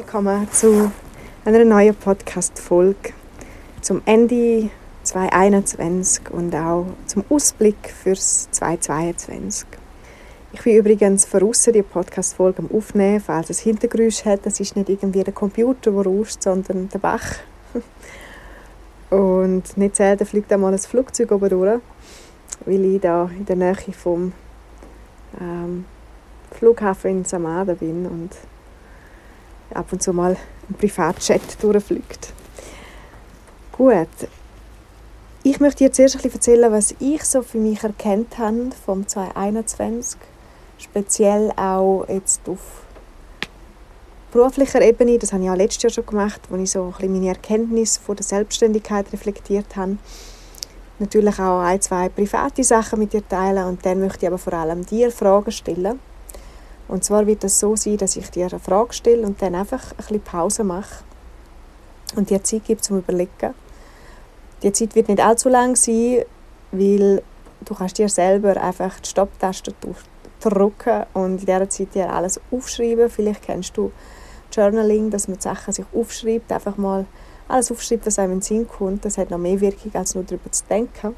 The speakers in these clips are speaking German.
Willkommen zu einer neuen Podcast-Folge zum Ende 2021 und auch zum Ausblick fürs 2022. Ich bin übrigens voraus die Podcast-Folge am Aufnehmen, falls es Hintergründe hat. Das ist nicht irgendwie der Computer, der rauscht, sondern der Bach. Und nicht selten fliegt einmal ein Flugzeug oben durch, weil ich da in der Nähe vom ähm, Flughafen in Samada bin und ab und zu mal ein Privatchat durchfliegt. Gut. Ich möchte dir zuerst ein erzählen, was ich so für mich erkannt habe vom 2021. Speziell auch jetzt auf beruflicher Ebene. Das habe ich auch letztes Jahr schon gemacht, wo ich so ein bisschen meine Erkenntnisse von der Selbstständigkeit reflektiert habe. Natürlich auch ein, zwei private Sachen mit dir teilen und dann möchte ich aber vor allem dir Fragen stellen und zwar wird es so sein, dass ich dir eine Frage stelle und dann einfach ein bisschen Pause mache und dir Zeit gibt zum Überlegen. Die Zeit wird nicht allzu lang sein, weil du kannst dir selber einfach die Stopptaste drücken und in dieser Zeit dir alles aufschreiben. Vielleicht kennst du Journaling, dass man die Sachen sich aufschreibt, einfach mal alles aufschreibt, was einem in den Sinn kommt. Das hat noch mehr Wirkung, als nur darüber zu denken.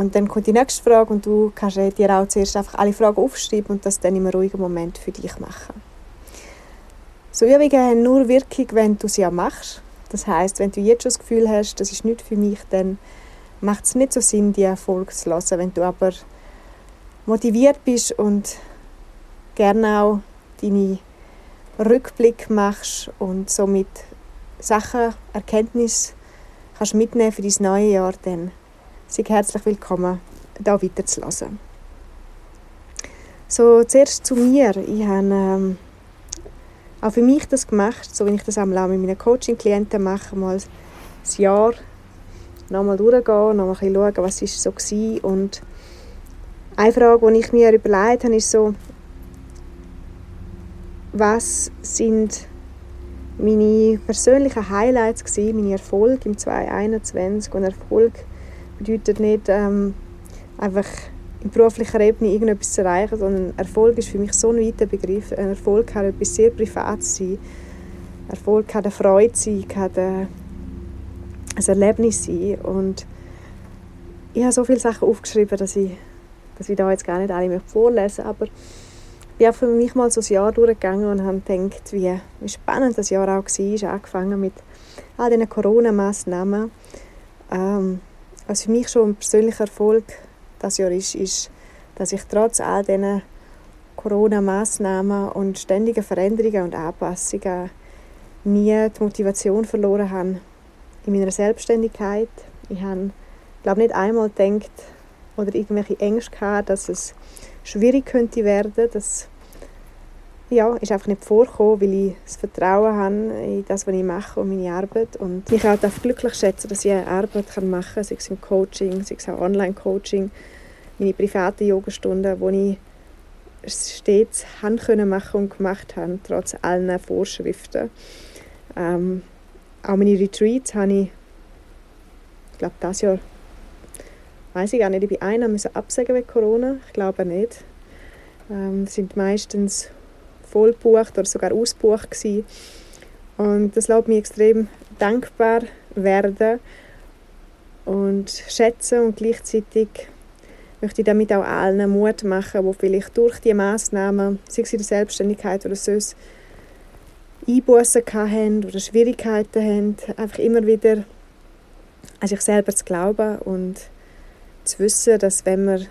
Und dann kommt die nächste Frage und du kannst dir auch zuerst einfach alle Fragen aufschreiben und das dann einem ruhigen Moment für dich machen. So Übungen haben nur Wirkung, wenn du sie auch machst. Das heißt, wenn du jetzt schon das Gefühl hast, das ist nicht für mich, dann macht es nicht so Sinn, die Erfolg zu lassen. Wenn du aber motiviert bist und gerne auch deine Rückblick machst und somit Sachen, Erkenntnisse kannst mitnehmen für dein neue Jahr, dann Sei herzlich willkommen, da weiterzulassen. So, zuerst zu mir. Ich habe ähm, auch für mich das gemacht, so wie ich das auch mit meinen Coaching-Klienten mache, mal ein Jahr nochmal durchgehen, nochmal ein schauen, was ist so war. Und eine Frage, die ich mir überlegt habe, ist so, was sind meine persönlichen Highlights gewesen, meine Erfolge im 2021 und Erfolg bedeutet nicht ähm, einfach in beruflicher Ebene irgendetwas zu erreichen, sondern Erfolg ist für mich so ein weiter Begriff. Ein Erfolg kann etwas sehr Privates sein. Erfolg kann eine Freude sein, kann ein Erlebnis sein. Und ich habe so viele Sachen aufgeschrieben, dass ich, dass ich da jetzt gar nicht alle vorlesen möchte. Aber ich habe für mich mal so ein Jahr durchgegangen und habe gedacht, wie, wie spannend das Jahr auch war. Angefangen mit all diesen Corona-Massnahmen. Ähm, was für mich schon ein persönlicher Erfolg das Jahr ist, ist, dass ich trotz all diesen Corona-Massnahmen und ständigen Veränderungen und Anpassungen nie die Motivation verloren habe in meiner Selbstständigkeit. Ich habe, glaube nicht einmal gedacht oder irgendwelche Ängste gehabt, dass es schwierig könnte werden, dass ja, ist einfach nicht vorgekommen, weil ich das Vertrauen habe in das, was ich mache und meine Arbeit. Und mich auch glücklich schätzen, dass ich eine Arbeit machen kann, sei es im Coaching, sei es auch Online-Coaching, meine privaten Yogastunden, wo ich stets machen und gemacht habe, trotz allen Vorschriften. Ähm, auch meine Retreats habe ich, ich glaube, das Jahr, weiß ich gar nicht, ich bin einer absagen wegen Corona, ich glaube nicht. Ähm, sind meistens voll gebucht oder sogar ausgebucht gewesen. Und das lässt mich extrem dankbar werden und schätzen und gleichzeitig möchte ich damit auch allen Mut machen, die vielleicht durch die Massnahmen, sei es in der Selbstständigkeit oder sonst, Einbußen haben oder Schwierigkeiten haben, einfach immer wieder an sich selber zu glauben und zu wissen, dass wenn man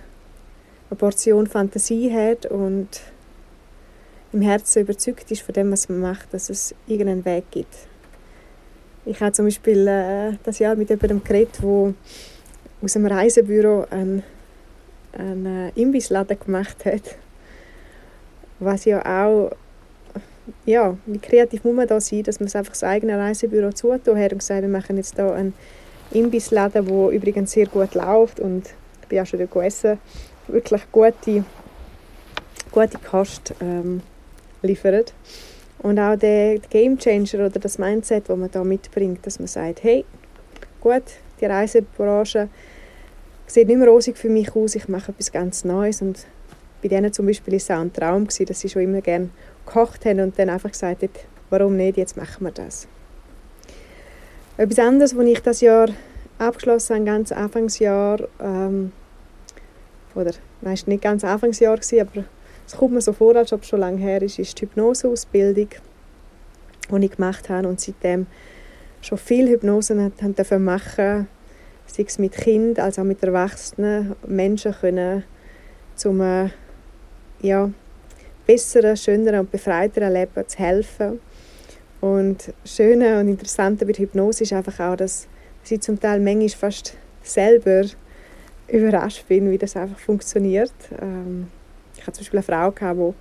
eine Portion Fantasie hat und im Herzen überzeugt ist von dem, was man macht, dass es irgendeinen Weg gibt. Ich habe zum Beispiel äh, das Jahr mit jemandem geredet, der aus einem Reisebüro einen, einen äh, Imbissladen gemacht hat. Was ja auch, ja, wie kreativ muss man da sein, dass man es einfach das eigene Reisebüro zutun hat und gesagt, wir machen jetzt da einen Imbissladen, der übrigens sehr gut läuft und ich bin auch schon dort gegessen, wirklich gute, gute Kost ähm, liefert. Und auch der Game Changer oder das Mindset, das man da mitbringt, dass man sagt, hey, gut, die Reisebranche sieht nicht mehr rosig für mich aus, ich mache etwas ganz Neues. Und bei denen zum Beispiel war es auch ein Traum, dass sie schon immer gerne gekocht haben und dann einfach gesagt haben, warum nicht, jetzt machen wir das. Etwas anderes, was ich das Jahr abgeschlossen habe, ganz Anfangsjahr, ähm, oder nein, es war nicht ganz Anfangsjahr, aber es kommt mir so vor, als ob es schon lange her ist, ist die Hypnoseausbildung, die ich gemacht habe und seitdem schon viele Hypnosen machen sei es mit Kind als auch mit erwachsenen Menschen können zum äh, ja, besseren, schöneren und befreiteren Leben zu helfen. Und Schöne und Interessante bei der Hypnose ist einfach auch, dass ich zum Teil manchmal fast selber überrascht bin, wie das einfach funktioniert. Ähm, ich hatte zum Beispiel eine Frau, die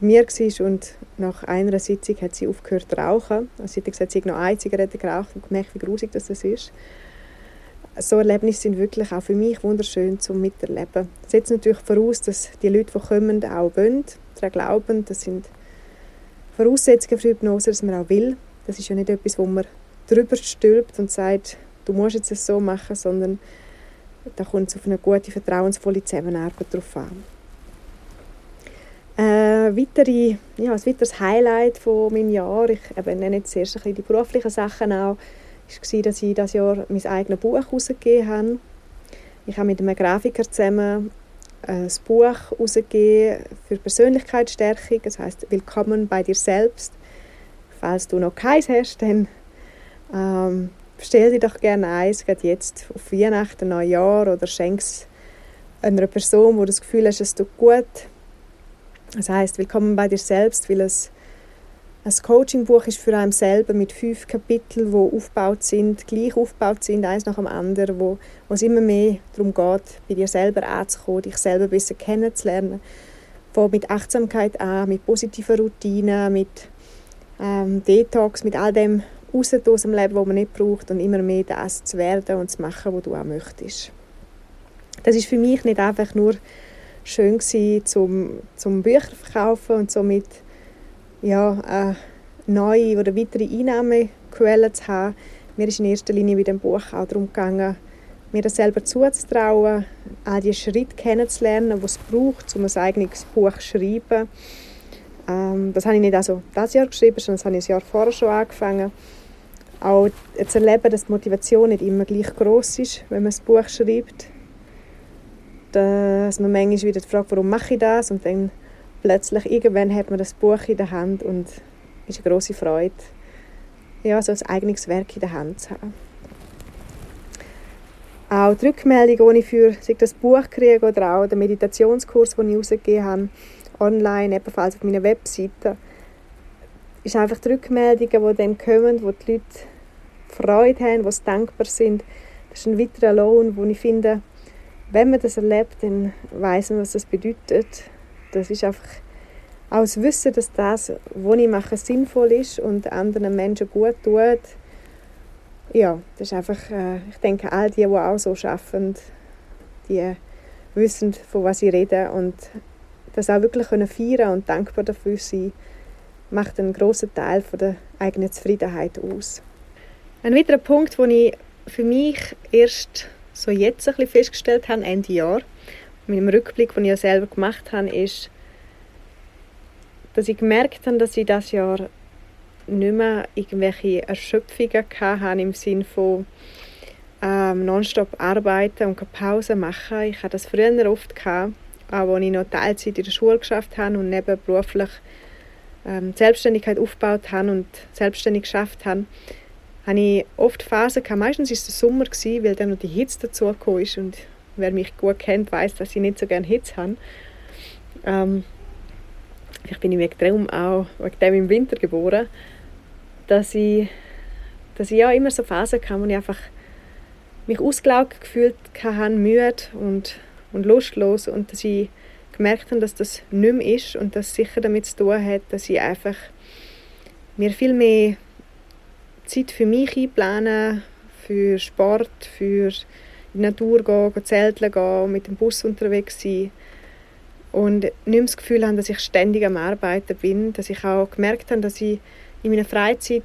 bei mir war und nach einer Sitzung hat sie aufgehört zu rauchen. Also sie hat gesagt, sie hat noch eine Zigarette geraucht und gemerkt, wie grusig das ist. So Erlebnisse sind wirklich auch für mich wunderschön zum Miterleben. Das setzt natürlich voraus, dass die Leute, die kommen, auch wollen, daran glauben. Das sind Voraussetzungen für Hypnose, dass man auch will. Das ist ja nicht etwas, wo man drüber stülpt und sagt, du musst jetzt es so machen, sondern da kommt es auf eine gute, vertrauensvolle Zusammenarbeit drauf an. Äh, weitere, ja, ein weiteres Highlight von meinem Jahr, ich eben, nenne jetzt zuerst ein bisschen die beruflichen Sachen auch, war, dass ich dieses Jahr mein eigenes Buch herausgegeben habe. Ich habe mit einem Grafiker zusammen ein Buch herausgegeben für Persönlichkeitsstärkung, das heißt «Willkommen bei dir selbst». Falls du noch keins hast, dann ähm, bestell dir doch gerne eins, gerade jetzt auf Weihnachten, Neujahr oder schenk es einer Person, wo du das Gefühl hast, es tut gut. Das heißt, willkommen bei dir selbst, weil es ein Coachingbuch ist für einen selber mit fünf Kapiteln, die aufgebaut sind, gleich aufgebaut sind, eins nach dem anderen, wo, wo es immer mehr darum geht, bei dir selber anzukommen, dich selber besser kennenzulernen, wo mit Achtsamkeit an, mit positiven Routinen, mit ähm, Detox, mit all dem raus aus dem Leben, was man nicht braucht und immer mehr das zu werden und zu machen, was du auch möchtest. Das ist für mich nicht einfach nur schön gewesen, zum, zum Bücher verkaufen und somit ja, eine neue oder weitere Einnahmequellen zu haben. Mir ist in erster Linie bei dem Buch auch darum gegangen, mir das selber zuzutrauen, all die Schritte kennenzulernen, die es braucht, um ein eigenes Buch zu schreiben. Ähm, das habe ich nicht also dieses Jahr geschrieben, sondern das habe ich ein Jahr vorher schon angefangen. Auch zu erleben, dass die Motivation nicht immer gleich groß ist, wenn man ein Buch schreibt. Dass man manchmal wieder fragt, warum mache ich das? Und dann plötzlich, irgendwann hat man das Buch in der Hand und es ist eine große Freude, ja, so ein eigenes Werk in der Hand zu haben. Auch die Rückmeldung, die ich für das Buch kriege oder auch den Meditationskurs, den ich rausgegeben habe, online, ebenfalls auf meiner Webseite, ist einfach die Rückmeldungen, die dann kommen, wo die Leute Freude haben, die dankbar sind. Das ist ein weiterer Lohn, wo ich finde, wenn man das erlebt, dann weiß man, was das bedeutet das ist einfach auch das Wissen, dass das, was ich mache, sinnvoll ist und anderen Menschen gut tut. Ja, das ist einfach, äh, ich denke, all die, die auch so arbeiten, die wissen, von was sie reden und das auch wirklich können feiern und dankbar dafür sein, macht einen grossen Teil von der eigenen Zufriedenheit aus. Ein weiterer Punkt, den ich für mich erst so jetzt ein bisschen festgestellt habe, Ende Jahr, mit dem Rückblick, den ich ja selber gemacht habe, ist, dass ich gemerkt habe, dass ich das Jahr nicht mehr irgendwelche Erschöpfungen hatte im Sinne von ähm, nonstop arbeiten und keine Pause machen. Ich hatte das früher oft, gehabt, auch als ich noch Teilzeit in der Schule geschafft habe und nebenberuflich ähm, Selbstständigkeit aufgebaut habe und selbstständig geschafft habe, hatte ich oft Phasen gehabt. Meistens war es der Sommer, gewesen, weil dann noch die Hitze dazugekommen ist und wer mich gut kennt, weiß, dass ich nicht so gerne Hitze habe. Ähm, ich bin wegen dem auch wegen dem im Winter geboren, dass ich, dass ich ja immer so Phasen hatte, wo ich einfach mich ausgelaugt gefühlt habe, müde und, und lustlos und dass ich gemerkt habe, dass das nicht mehr ist und das sicher damit zu tun hat, dass ich einfach mir viel mehr Zeit für mich einplane, für Sport, für in die Natur gehen, zelteln gehen, mit dem Bus unterwegs sein. Und nicht das Gefühl habe, dass ich ständig am Arbeiten bin, dass ich auch gemerkt habe, dass ich in meiner Freizeit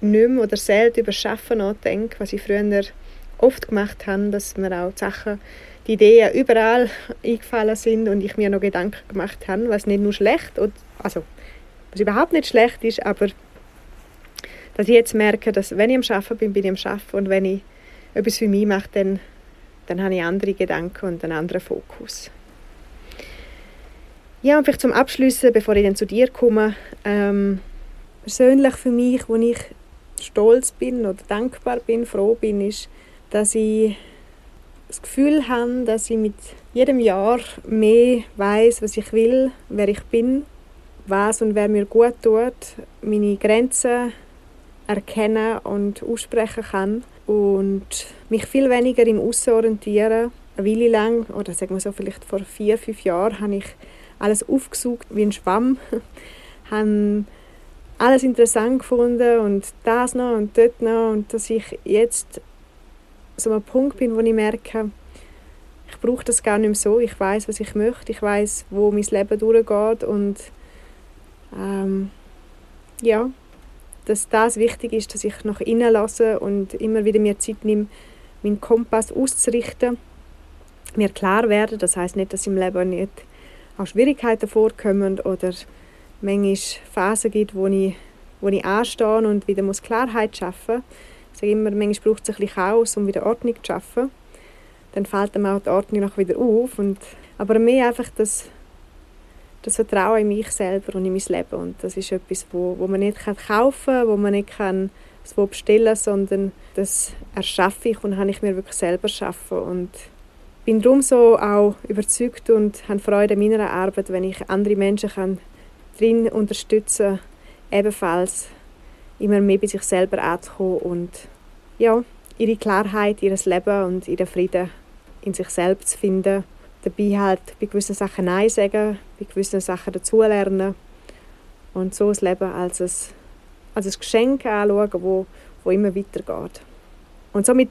nicht mehr oder selten über Schaffen nachdenke, was ich früher oft gemacht habe, dass mir auch die Sachen, die Ideen überall eingefallen sind und ich mir noch Gedanken gemacht habe, was nicht nur schlecht, also was überhaupt nicht schlecht ist, aber dass ich jetzt merke, dass wenn ich am Arbeiten bin, bin ich am Arbeiten und wenn ich etwas für mich mache, dann, dann habe ich andere Gedanken und einen anderen Fokus. Ja, und vielleicht zum Abschließen, bevor ich dann zu dir komme, ähm, persönlich für mich, wo ich stolz bin oder dankbar bin, froh bin, ist, dass ich das Gefühl habe, dass ich mit jedem Jahr mehr weiß, was ich will, wer ich bin, was und wer mir gut tut, meine Grenzen erkennen und aussprechen kann und mich viel weniger im Aussen orientieren. Eine Weile lang, oder sagen wir so, vielleicht vor vier, fünf Jahren, habe ich alles aufgesucht wie ein Schwamm, habe alles interessant gefunden und das noch und dort noch und dass ich jetzt so einem Punkt bin, wo ich merke, ich brauche das gar nicht mehr so. Ich weiß, was ich möchte. Ich weiß, wo mein Leben durchgeht und ähm, ja, dass das wichtig ist, dass ich nach innen lasse und immer wieder mir Zeit nehme, meinen Kompass auszurichten, mir klar werden. Das heißt nicht, dass im Leben nicht auch Schwierigkeiten vorkommen oder manchmal Phasen gibt, wo ich, wo ich anstehe und wieder muss Klarheit schaffen muss. Ich sage immer, manchmal braucht es ein bisschen Chaos, um wieder Ordnung zu schaffen. Dann fällt mir auch die Ordnung noch wieder auf. Und, aber mehr einfach das das Vertrauen in mich selber und in mein Leben. Und das ist etwas, wo, wo man nicht kaufen kann, wo man nicht kann so bestellen sondern das erschaffe ich und habe ich mir wirklich selber schaffen und bin darum so auch überzeugt und habe Freude an meiner Arbeit, wenn ich andere Menschen kann drin unterstützen ebenfalls immer mehr bei sich selber anzukommen und ja, ihre Klarheit, ihr Leben und ihren Frieden in sich selbst zu finden dabei halt bei gewissen Sachen Nein sagen, bei gewissen Sachen dazulernen und so das Leben als ein, als ein Geschenk anschauen, wo, wo immer weitergeht. Und somit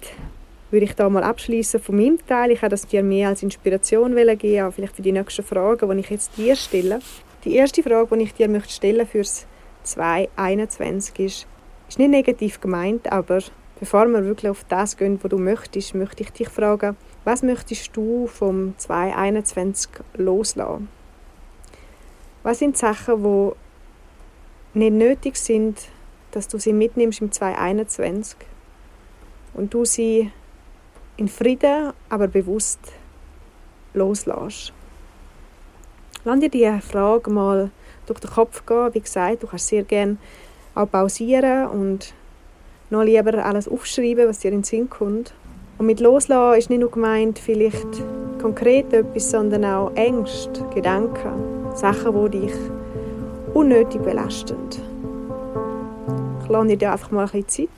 würde ich da mal abschließen von meinem Teil. Ich habe das dir mehr als Inspiration geben, auch vielleicht für die nächsten Fragen, die ich jetzt dir stelle. Die erste Frage, die ich dir möchte stellen fürs 2021 ist, ist nicht negativ gemeint, aber bevor wir wirklich auf das gehen, was du möchtest, möchte ich dich fragen, was möchtest du vom 2021 loslassen? Was sind Sachen, die nicht nötig sind, dass du sie mitnimmst im 2021 und du sie in Frieden, aber bewusst loslässt? Lass dir diese Frage mal durch den Kopf gehen. Wie gesagt, du kannst sehr gerne auch pausieren und noch lieber alles aufschreiben, was dir in den Sinn kommt. Und mit Loslassen ist nicht nur gemeint, vielleicht konkret etwas, sondern auch Ängste, Gedanken, Sachen, die dich unnötig belasten. Ich lasse dir einfach mal ein bisschen Zeit.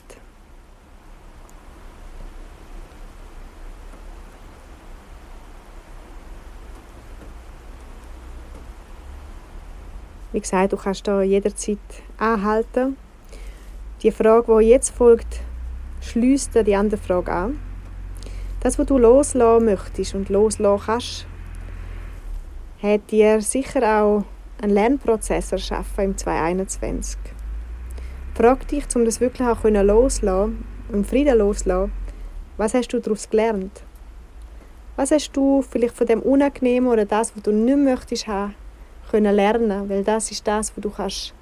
Wie gesagt, du kannst da jederzeit anhalten. Die Frage, die jetzt folgt, schließt die andere Frage an. Das, was du loslassen möchtest und loslassen kannst, hat dir sicher auch einen Lernprozess erschaffen im 2021. Frag dich, um das wirklich auch loslassen und Frieden loslassen, was hast du daraus gelernt? Was hast du vielleicht von dem Unangenehmen oder das, was du nicht möchtest haben, können lernen? Weil das ist das, was du kannst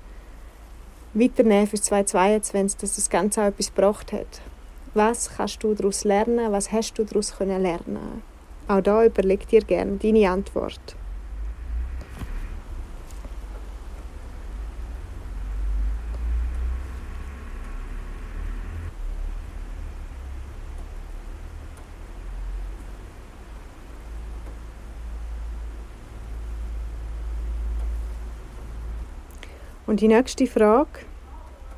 weiternehmen für 2022, dass das Ganze auch etwas gebracht hat. Was kannst du daraus lernen? Was hast du daraus lernen? Auch da überleg dir gerne deine Antwort. Und die nächste Frage,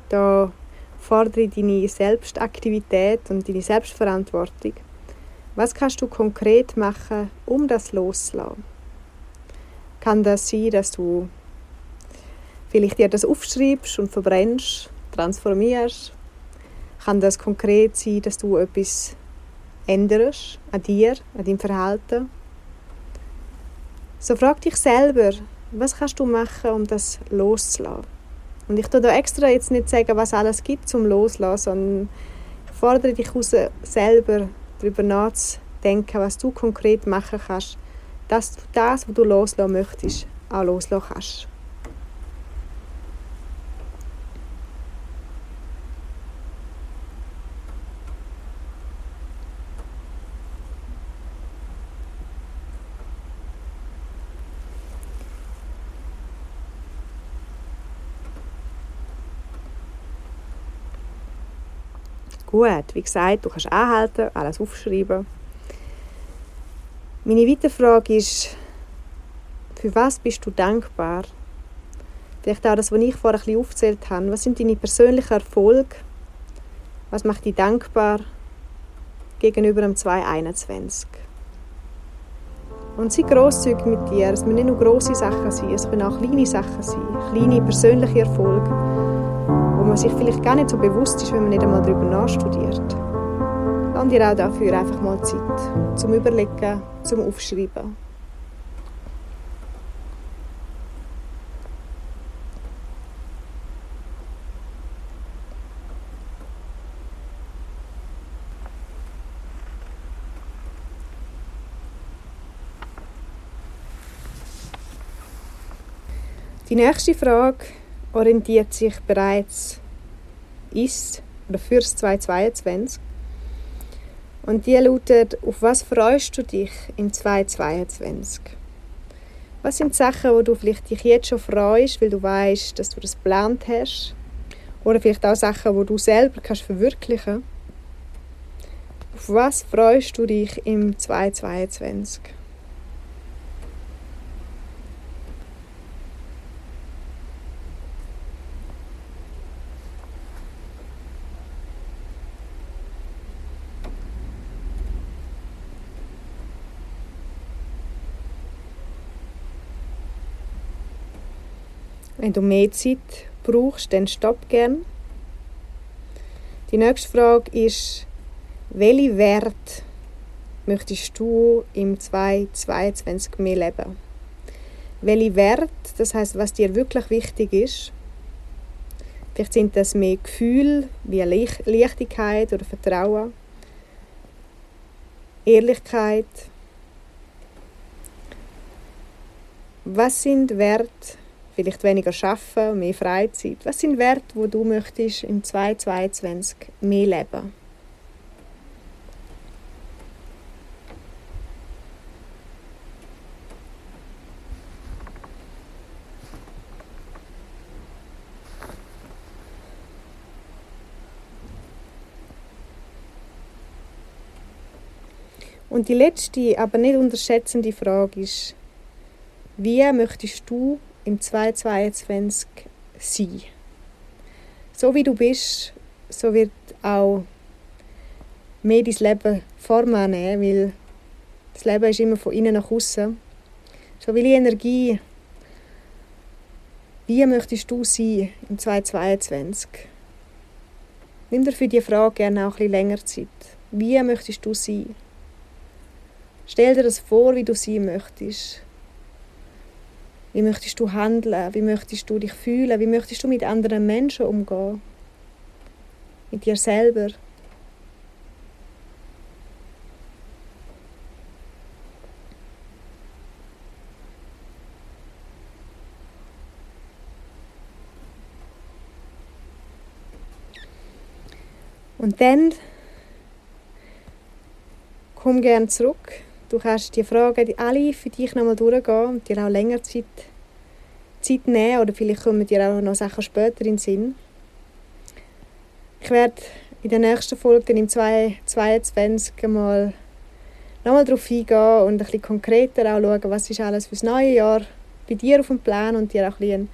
da fordere deine Selbstaktivität und deine Selbstverantwortung. Was kannst du konkret machen, um das loszulassen? kann das sein, dass du vielleicht dir das aufschreibst und verbrennst, transformierst. Kann das konkret sein, dass du etwas änderst an dir, an deinem Verhalten. So frag dich selber, was kannst du machen, um das loszulassen? Und ich tue da extra jetzt nicht sagen, was alles gibt zum Loslassen, sondern ich fordere dich heraus, selber darüber nachzudenken, was du konkret machen kannst, dass du das, was du loslassen möchtest, auch loslassen kannst. Gut, wie gesagt, du kannst anhalten, alles aufschreiben. Meine weitere Frage ist, für was bist du dankbar? Vielleicht auch das, was ich vorher ein bisschen aufgezählt habe. Was sind deine persönlichen Erfolge? Was macht dich dankbar gegenüber dem 2021? Und sei grosszügig mit dir. Es müssen nicht nur grosse Sachen sein, es können auch kleine Sachen sein. Kleine persönliche Erfolge wo man sich vielleicht gar nicht so bewusst ist, wenn man nicht einmal darüber nachstudiert. Lass dir auch dafür einfach mal Zeit zum Überlegen, zum Aufschreiben. Die nächste Frage orientiert sich bereits ist oder fürs 2022. Und die lautet, auf was freust du dich im 2022? Was sind Sachen, wo du vielleicht dich jetzt schon freust, weil du weißt, dass du das geplant hast? Oder vielleicht auch Sachen, wo du selber kannst verwirklichen. Auf was freust du dich im 2022? Wenn du mehr Zeit brauchst, dann stopp gern. Die nächste Frage ist, welche Wert möchtest du im 2022 mehr leben? Welche Wert, das heißt, was dir wirklich wichtig ist. Vielleicht sind das mehr Gefühle wie Leichtigkeit oder Vertrauen, Ehrlichkeit. Was sind Werte, vielleicht weniger arbeiten, mehr Freizeit. Was sind Werte, wo du möchtest im 2022 mehr leben? Und die letzte, aber nicht unterschätzende Frage ist, wie möchtest du im 2022 sein. So wie du bist, so wird auch mehr dein Leben Form annehmen, weil das Leben ist immer von innen nach außen. So die Energie. Wie möchtest du sein im 2022? Nimm dir für die Frage gerne auch ein bisschen länger Zeit. Wie möchtest du sein? Stell dir das vor, wie du sein möchtest. Wie möchtest du handeln? Wie möchtest du dich fühlen? Wie möchtest du mit anderen Menschen umgehen? Mit dir selber? Und dann komm gerne zurück Du kannst die Fragen alle für dich nochmal durchgehen und dir auch länger Zeit, Zeit nehmen oder vielleicht kommen dir auch noch Sachen später in den Sinn. Ich werde in der nächsten Folge dann im 2022 mal nochmal darauf eingehen und ein bisschen konkreter auch schauen, was ist alles für das neue Jahr bei dir auf dem Plan und dir auch ein einen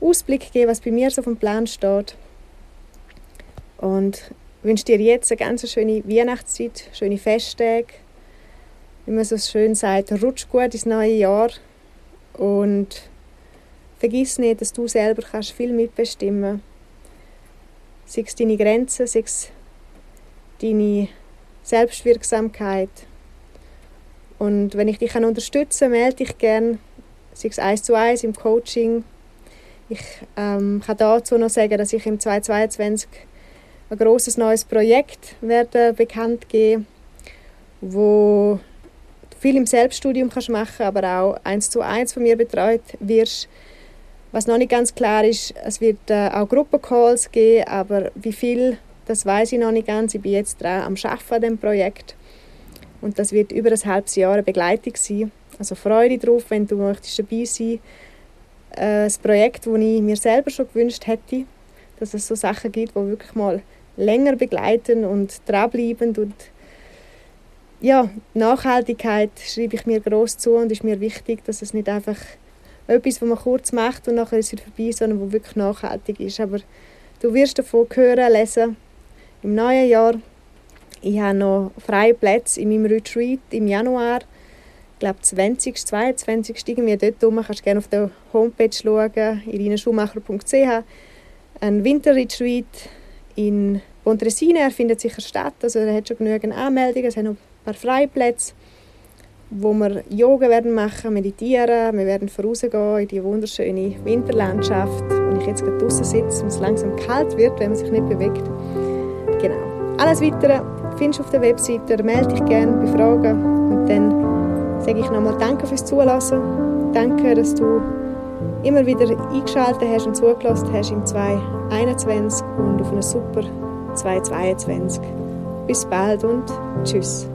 Ausblick geben, was bei mir so auf dem Plan steht. Und wünsche dir jetzt eine ganz schöne Weihnachtszeit, schöne Festtage wie man so schön sagt, rutsch gut ins neue Jahr Und vergiss nicht, dass du selber kannst viel mitbestimmen kannst. Sei es deine Grenzen, sei es deine Selbstwirksamkeit. Und wenn ich dich unterstützen kann, melde dich gerne, sei es eins zu eins im Coaching. Ich ähm, kann dazu noch sagen, dass ich im 2022 ein großes neues Projekt werde bekannt geben, wo viel im Selbststudium kannst machen, aber auch eins zu eins von mir betreut wirst. Was noch nicht ganz klar ist, es wird äh, auch Gruppencalls geben, aber wie viel, das weiß ich noch nicht ganz. Ich bin jetzt dran am Arbeiten an dem Projekt und das wird über ein halbes Jahr eine Begleitung sein. Also freue dich drauf, wenn du möchtest dabei sein. Äh, ein Projekt, das ich mir selber schon gewünscht hätte, dass es so Sachen gibt, die wirklich mal länger begleiten und dranbleiben und ja, Nachhaltigkeit schreibe ich mir groß zu und ist mir wichtig, dass es nicht einfach etwas, was man kurz macht und nachher ist es vorbei, sondern wo wirklich nachhaltig ist. Aber du wirst davon hören, lesen im neuen Jahr. Ich habe noch freie Plätze in meinem Retreat im Januar. Ich glaube 20, 22, irgendwie dort rum. Kannst gerne auf der Homepage schauen, irinenschumacher.ch. Ein Winterretreat in Pontresina, findet sicher statt, also er hat schon genügend Anmeldungen, es haben noch paar Freiplätze, wo wir Yoga werden machen, meditieren, wir werden vorausgehen in die wunderschöne Winterlandschaft, wo ich jetzt gerade draußen sitze und es langsam kalt wird, wenn man sich nicht bewegt. Genau. Alles Weitere findest du auf der Webseite, melde dich gerne bei Fragen und dann sage ich nochmal Danke fürs Zulassen, danke, dass du immer wieder eingeschaltet hast und zugelassen hast im 2021 und auf eine super 2022. Bis bald und tschüss.